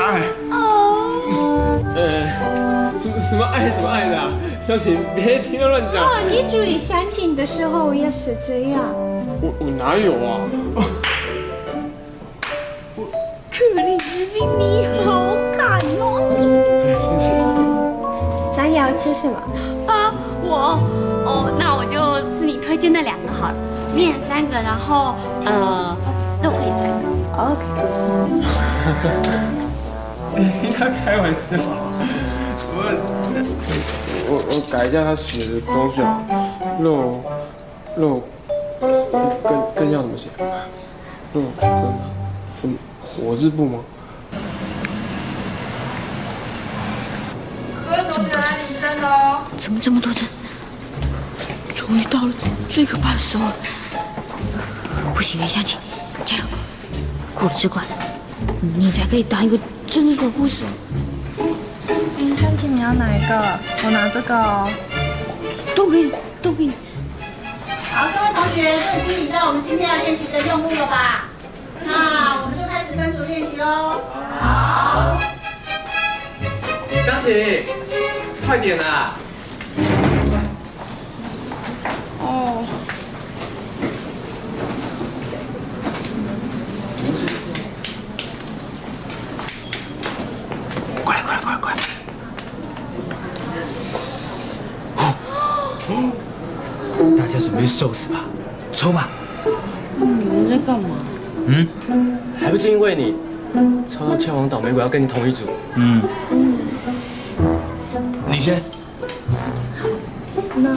爱？哦，(laughs) 呃，什么什么爱什么爱的啊？小晴，别听他乱讲。哦，你注意相亲的时候也是这样。我我哪有啊？我可丽比你好看哦。心情。那你要吃什么？啊，我哦，那我就吃你推荐的两个好了，面三个，然后呃，肉可以三个。OK。你他开玩笑啊？我我我改一下他写的东西啊，肉肉更更要怎么写？肉更什么火字部吗？各位同学来领证喽！怎么这么多针？终于到了最可怕的时候！不行，袁湘琴，加油！过了这关，你才可以当一个真的护士。林湘琴，你要哪一个？我拿这个哦。都给你，都给你。好，各位同学，都已经理到我们今天要练习的用目了吧？那我们就开始分组练习喽。好。湘琴，快点啊！哦。过来，过来，过来，过来！大家准备受死吧，抽吧！你们在干嘛？嗯，还不是因为你抽到枪王倒霉鬼要跟你同一组。嗯，你先。那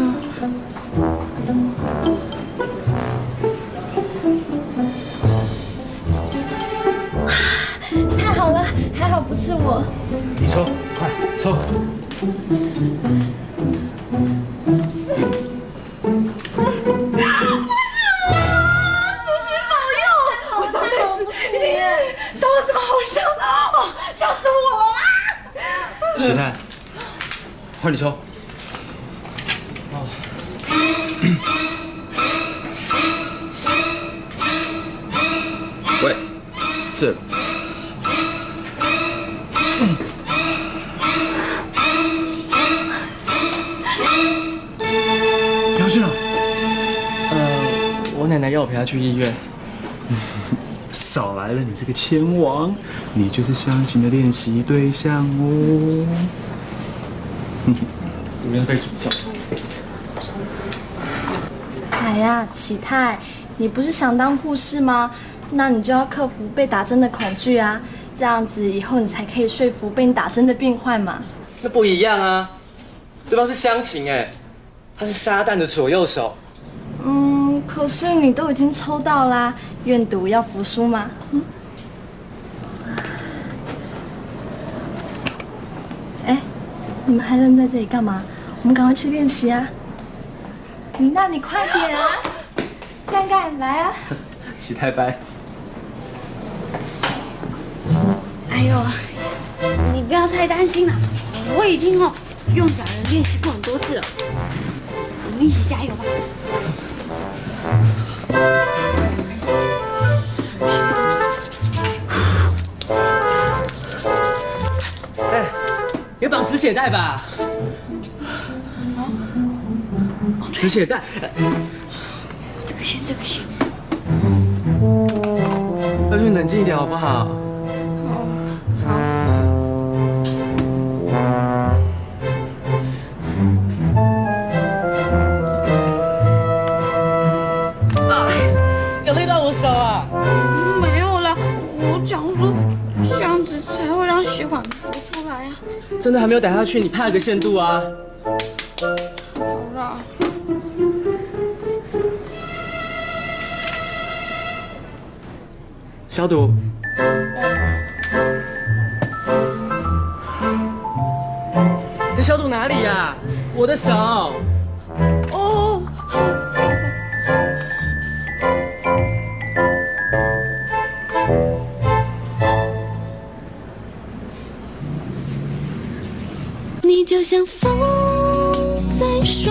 太好了，还好不是我。你抽，快抽！主席保喂，是。姚俊啊，呃，我奶奶要我陪她去医院。(laughs) 少来了，你这个千王，你就是湘琴的练习对象哦。(laughs) 里面被诅咒。哎呀，启泰，你不是想当护士吗？那你就要克服被打针的恐惧啊，这样子以后你才可以说服被你打针的病患嘛。这不一样啊！对方是湘琴哎，他是撒旦的左右手。嗯，可是你都已经抽到啦，愿赌要服输嘛。嗯。哎，你们还愣在这里干嘛？我们赶快去练习啊！你那你快点啊！(laughs) 干干来啊！许太白。哎呦，你不要太担心了，我已经哦用假人练习过很多次了，我们一起加油吧！哎，有绑止血带吧？止血带。这个先，这个先。要去冷静一点好不好？真的还没有打下去，你怕有个限度啊。好了，消毒。你在消毒哪里呀、我的手。像风在说。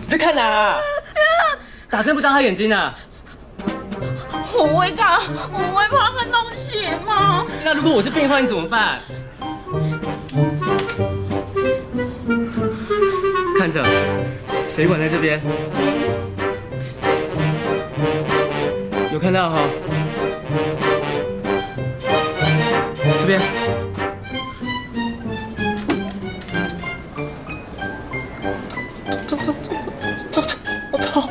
你在看哪、啊？打针不张开眼睛啊？我会看，我会怕看到血吗？那如果我是病患，你怎么办？看着，血管在这边，有看到哈？这边，走走走走，我头。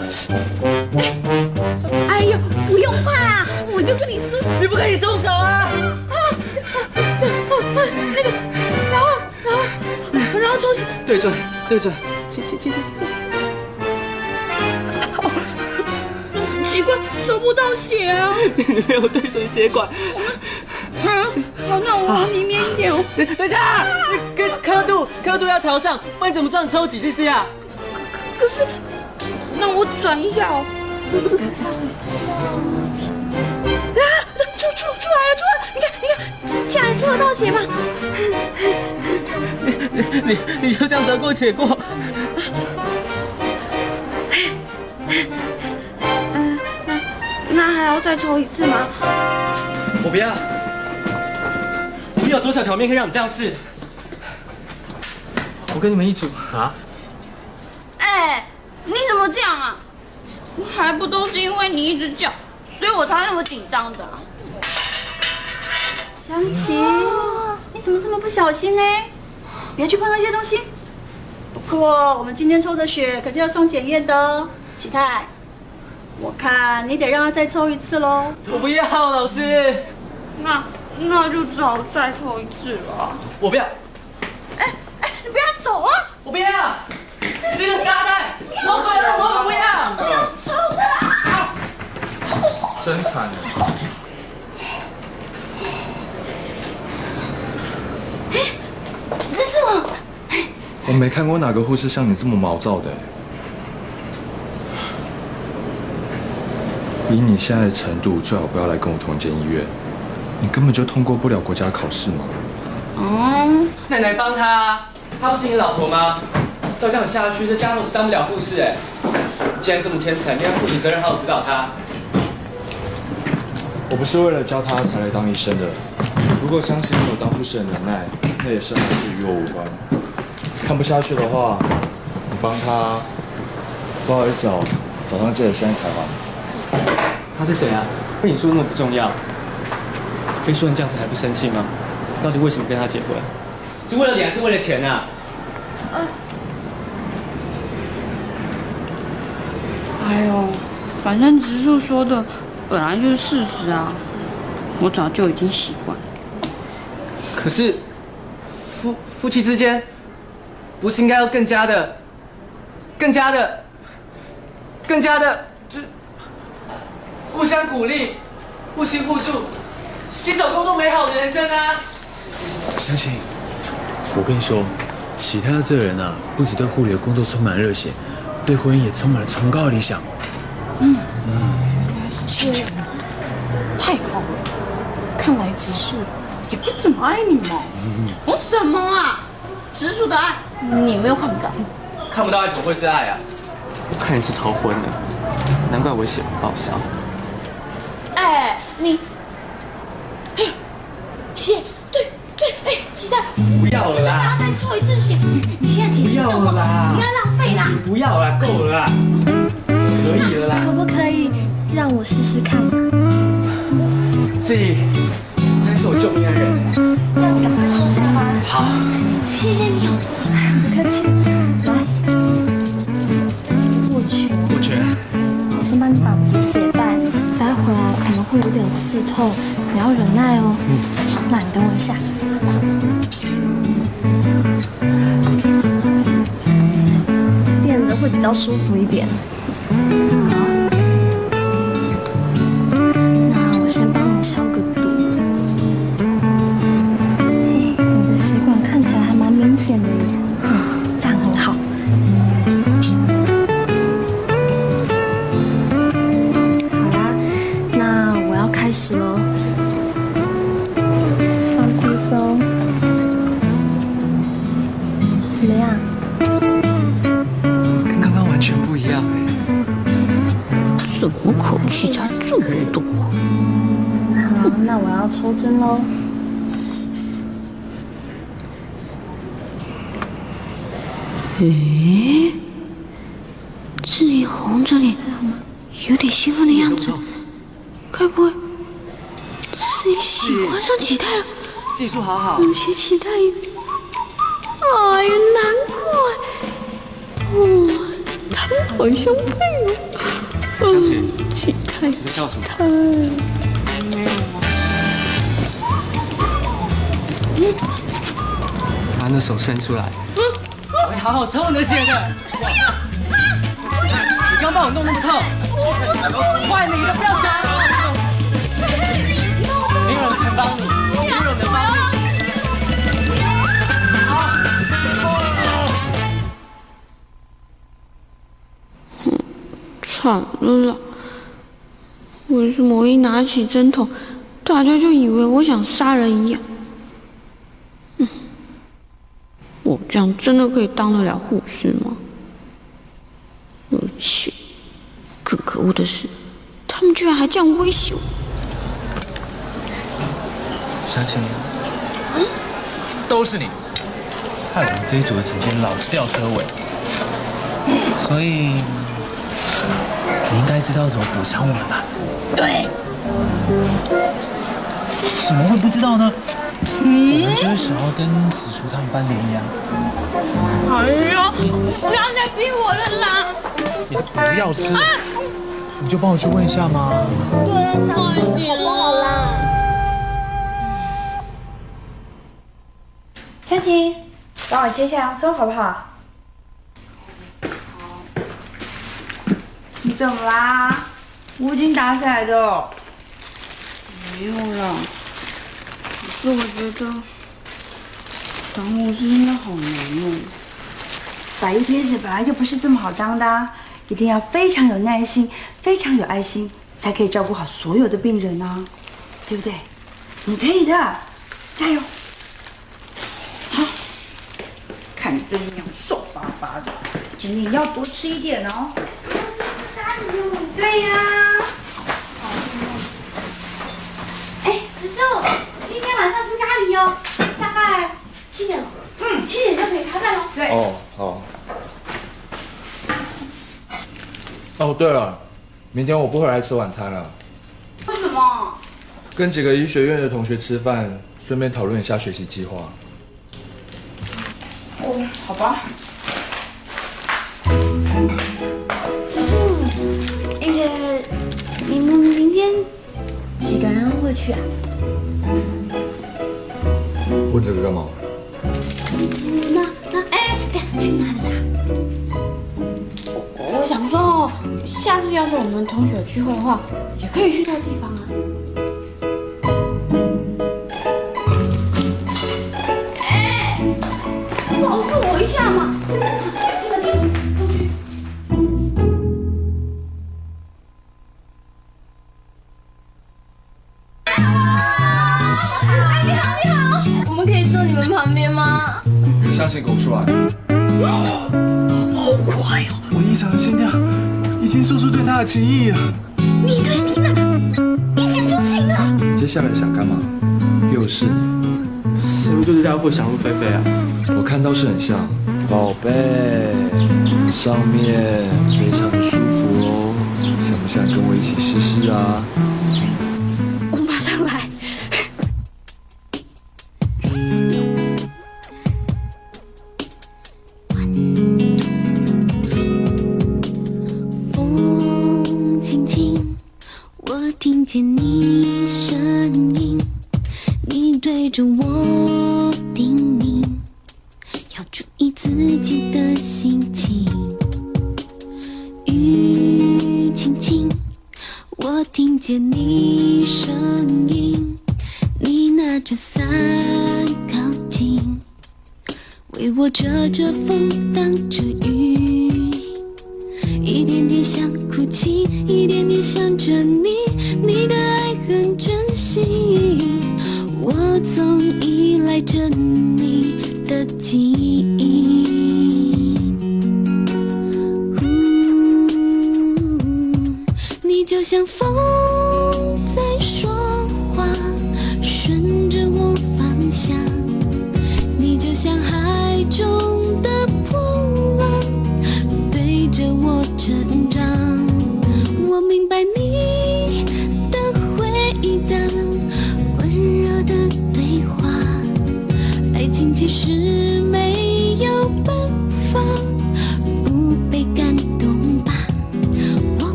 哎呦，不用怕，我就跟你说，你不可以松手啊！啊，对，那个，然后，然后，然后抽血，对准，对准，轻轻轻的。血啊。你没有对准血管。啊，好，那我往里面一点哦。等等一下，跟刻度刻度要朝上，不然怎么知道你抽几 CC 啊？可是，那我转一下哦。啊，出出出来了，出来！你看，你看，这样还抽得到血吗？你你你就这样得过且过。再抽一次吗？我不要。我有多少条命可以让你这样试？我跟你们一组啊！哎，你怎么这样啊？还不都是因为你一直叫，所以我才那么紧张的啊。香琪，你怎么这么不小心呢？别去碰那些东西。不过我们今天抽的血可是要送检验的哦。启泰，我看你得让他再抽一次喽。我不要，老师。那那就只好再抽一次了。我不要，哎哎，你不要走啊！我不要，你这个沙袋！我不要，我不要，不要抽的啦！真惨哎！这是我。我没看过哪个护士像你这么毛躁的。以你现在的程度，最好不要来跟我同一间医院。你根本就通过不了国家考试嘛。嗯，奶奶帮他，她不是你老婆吗？照这样下去，这家伙是当不了护士哎。既然这么天才，你要负起责任，好好指导他。我不是为了教他才来当医生的。如果相信你有当护士的能耐，那也是好事，与我无关。看不下去的话，你帮他。不好意思哦，早上记得先采访。他是谁啊？被你说那么不重要，被说成这样子还不生气吗？到底为什么跟他结婚？是为了脸还是为了钱啊？哎呦，反正植树说的本来就是事实啊，我早就已经习惯了。可是夫夫妻之间，不是应该要更加的、更加的、更加的，就互相鼓励、互信互助，携手共度美好的人生啊！相信，我跟你说，其他这个人啊，不止对护理的工作充满热血，对婚姻也充满了崇高的理想。嗯，原来是这样，太好了。看来植树也不怎么爱你嘛。我，什么啊？植树的爱你没有看不到？看不到爱怎么会是爱啊？我看你是逃婚的，难怪我血不报销。哎，你，哎，血，对对，哎，鸡蛋，不要了啦！再抽一次血，你现在情绪这么好，不要浪费啦。不要啦，够了啦，可以了啦。可不可以让我试试看？志毅，真是我救命恩人。那你赶快脱下吧。好，谢谢你哦。不客气。来，握拳。握拳。我先帮你绑止血会有点刺痛，你要忍耐哦。嗯。那你等我一下。垫着会比较舒服一点。我要抽针喽。诶，志毅红着脸，有点兴奋的样子，该不会志毅喜欢上启泰了？技术好好。而且启泰也……哎呀，难怪！哇，他们好相配哦。小姐，启泰，你在笑什么？把那手伸出来。我会好好抽你的血的。不要！你刚帮我弄那么痛，坏你的，不要讲。没有人能帮你，没有人能帮你。惨了！为什么我一拿起针筒，大家就以为我想杀人一样？嗯，我这样真的可以当得了护士吗？而且，更可恶的是，他们居然还这样威胁我！相信都是你，害我们这一组的警监老是掉车尾，所以你应该知道怎么补偿我们吧？对，怎么会不知道呢？我们就是想要跟紫竹他们班联谊啊！哎呀，不要再逼我了啦！你不要吃，你就帮我去问一下嘛。对啊，相信好不好啦？湘琴，帮我切下洋葱好不好？你怎么啦？无精打采的。没有啦，可是我觉得当护士应该好难哦。白衣天使本来就不是这么好当的啊，一定要非常有耐心、非常有爱心，才可以照顾好所有的病人啊，对不对？你可以的，加油！好，看你最近那样瘦巴巴的，今天要多吃一点哦。对呀、哎，子秀，今天晚上吃咖喱哦，大概七点了。嗯，七点就可以开饭了。对哦，好。哦，对了，明天我不回来吃晚餐了，为什么？跟几个医学院的同学吃饭，顺便讨论一下学习计划。哦，好吧。那个，你们明天几个人会去啊？问这个干嘛？下次要是我们同学有聚会的话，也可以去那个地方啊。哎，保护我一下嘛！这个地方。哎，你好，你好，我们可以坐你们旁边吗？你相信给我出来！好快哦！我异常的心跳已经说出对他的情意了。你对缇娜一见钟情了。接下来想干嘛？又是你。谁会对这家伙想入非非啊？我看倒是很像，宝贝，上面非常的舒服哦，想不想跟我一起试试啊？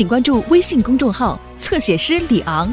请关注微信公众号侧写师李昂。